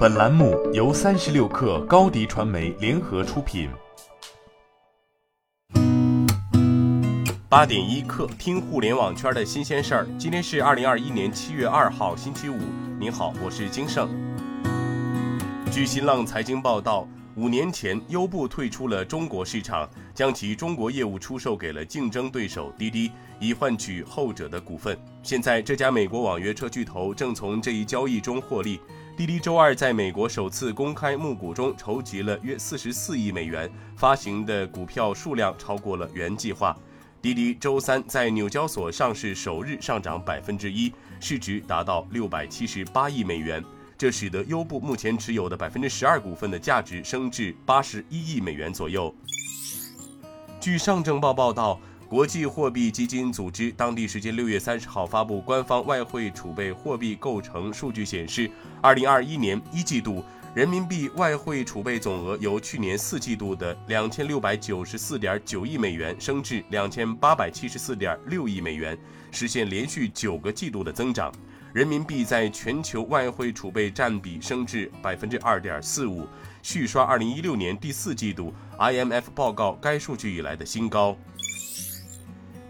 本栏目由三十六氪高低传媒联合出品。八点一刻，听互联网圈的新鲜事儿。今天是二零二一年七月二号，星期五。您好，我是金盛。据新浪财经报道，五年前，优步退出了中国市场，将其中国业务出售给了竞争对手滴滴，以换取后者的股份。现在，这家美国网约车巨头正从这一交易中获利。滴滴周二在美国首次公开募股中筹集了约四十四亿美元，发行的股票数量超过了原计划。滴滴周三在纽交所上市首日上涨百分之一，市值达到六百七十八亿美元，这使得优步目前持有的百分之十二股份的价值升至八十一亿美元左右。据上证报报道。国际货币基金组织当地时间六月三十号发布官方外汇储备货币构成数据显示，二零二一年一季度人民币外汇储备总额由去年四季度的两千六百九十四点九亿美元升至两千八百七十四点六亿美元，实现连续九个季度的增长。人民币在全球外汇储备占比升至百分之二点四五，续刷二零一六年第四季度 IMF 报告该数据以来的新高。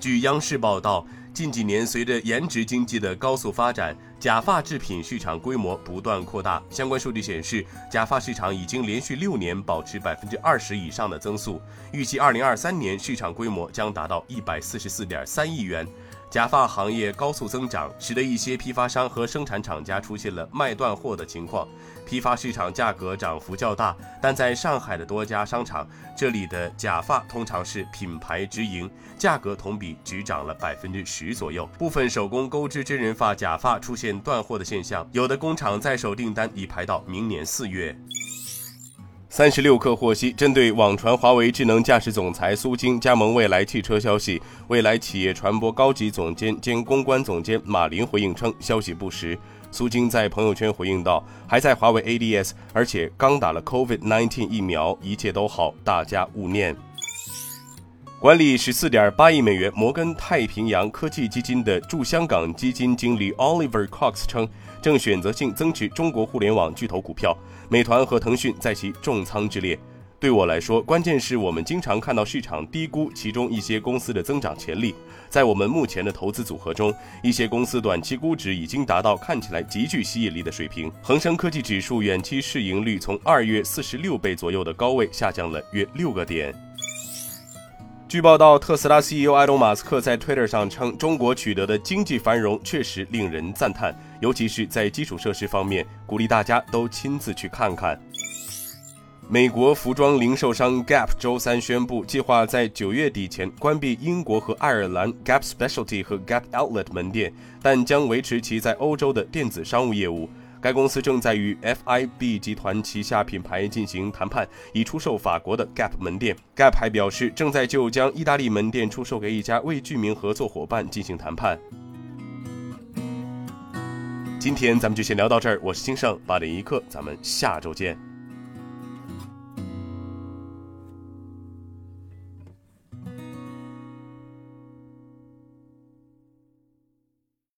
据央视报道，近几年随着颜值经济的高速发展，假发制品市场规模不断扩大。相关数据显示，假发市场已经连续六年保持百分之二十以上的增速，预计二零二三年市场规模将达到一百四十四点三亿元。假发行业高速增长，使得一些批发商和生产厂家出现了卖断货的情况，批发市场价格涨幅较大。但在上海的多家商场，这里的假发通常是品牌直营，价格同比只涨了百分之十左右。部分手工钩织真人发假发出现断货的现象，有的工厂在手订单已排到明年四月。三十六氪获悉，针对网传华为智能驾驶总裁苏晶加盟蔚来汽车消息，蔚来企业传播高级总监兼公关总监马林回应称，消息不实。苏晶在朋友圈回应道：“还在华为 ADS，而且刚打了 COVID-19 疫苗，一切都好，大家勿念。”管理十四点八亿美元摩根太平洋科技基金的驻香港基金经理 Oliver Cox 称，正选择性增持中国互联网巨头股票，美团和腾讯在其重仓之列。对我来说，关键是我们经常看到市场低估其中一些公司的增长潜力。在我们目前的投资组合中，一些公司短期估值已经达到看起来极具吸引力的水平。恒生科技指数远期市盈率从二月四十六倍左右的高位下降了约六个点。据报道，特斯拉 CEO 埃隆·马斯克在 Twitter 上称，中国取得的经济繁荣确实令人赞叹，尤其是在基础设施方面，鼓励大家都亲自去看看。美国服装零售商 Gap 周三宣布，计划在九月底前关闭英国和爱尔兰 Gap Specialty 和 Gap Outlet 门店，但将维持其在欧洲的电子商务业务。该公司正在与 FIB 集团旗下品牌进行谈判，以出售法国的 Gap 门店。Gap 还表示，正在就将意大利门店出售给一家未具名合作伙伴进行谈判。今天咱们就先聊到这儿，我是金盛八点一刻，咱们下周见。